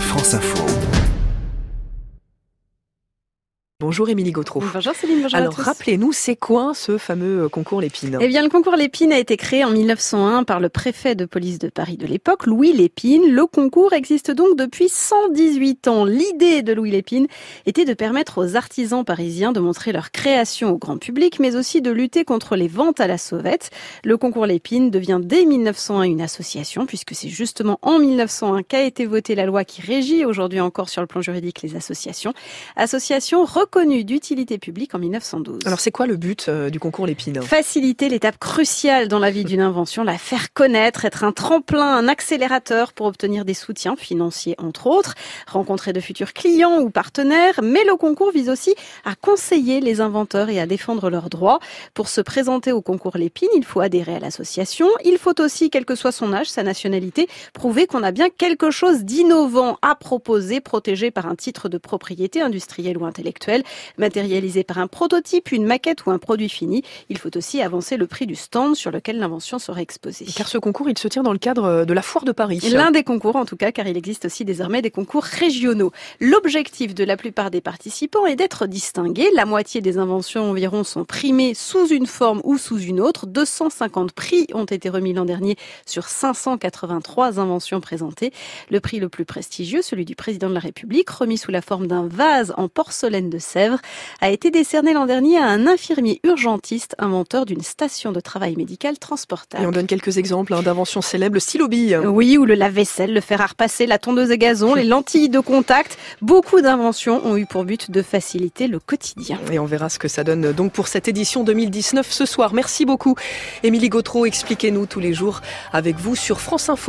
France Info. Bonjour Émilie Gautreau. Bonjour Céline, bonjour Alors rappelez-nous, c'est quoi ce fameux euh, concours Lépine? Eh bien, le concours Lépine a été créé en 1901 par le préfet de police de Paris de l'époque, Louis Lépine. Le concours existe donc depuis 118 ans. L'idée de Louis Lépine était de permettre aux artisans parisiens de montrer leur création au grand public, mais aussi de lutter contre les ventes à la sauvette. Le concours Lépine devient dès 1901 une association, puisque c'est justement en 1901 qu'a été votée la loi qui régit aujourd'hui encore sur le plan juridique les associations. Association reconnue d'utilité publique en 1912. Alors c'est quoi le but euh, du concours Lépine? Faciliter l'étape cruciale dans la vie d'une invention, la faire connaître, être un tremplin, un accélérateur pour obtenir des soutiens financiers entre autres, rencontrer de futurs clients ou partenaires, mais le concours vise aussi à conseiller les inventeurs et à défendre leurs droits. Pour se présenter au concours Lépine, il faut adhérer à l'association, il faut aussi, quel que soit son âge, sa nationalité, prouver qu'on a bien quelque chose d'innovant à proposer, protégé par un titre de propriété industrielle ou intellectuelle, matérialisé par un prototype, une maquette ou un produit fini. Il faut aussi avancer le prix du stand sur lequel l'invention sera exposée. Car ce concours, il se tient dans le cadre euh, de la foire de Paris. L'un des concours en tout cas, car il existe aussi désormais des concours régionaux. L'objectif de la plupart des participants est d'être distingués. La moitié des inventions environ sont primées sous une forme ou sous une autre. 250 prix ont été remis l'an dernier sur 583 inventions présentées. Le prix le plus prestigieux, celui du président de la République, remis sous la forme d'un vase en porcelaine de Sèvres, a été décerné l'an dernier à un infirmier urgentiste inventeur d'une station de travail médical transportable. Et on donne quelques exemples hein, d'inventions célèbres, le stylo bille. Oui, ou le lave-vaisselle, le fer à repasser, la tondeuse à gazon, les lentilles de contact. Beaucoup d'inventions ont eu pour but de faciliter le quotidien. Et on verra ce que ça donne donc pour cette édition 2019 ce soir. Merci beaucoup. Émilie Gautreau, expliquez-nous tous les jours avec vous sur France Info.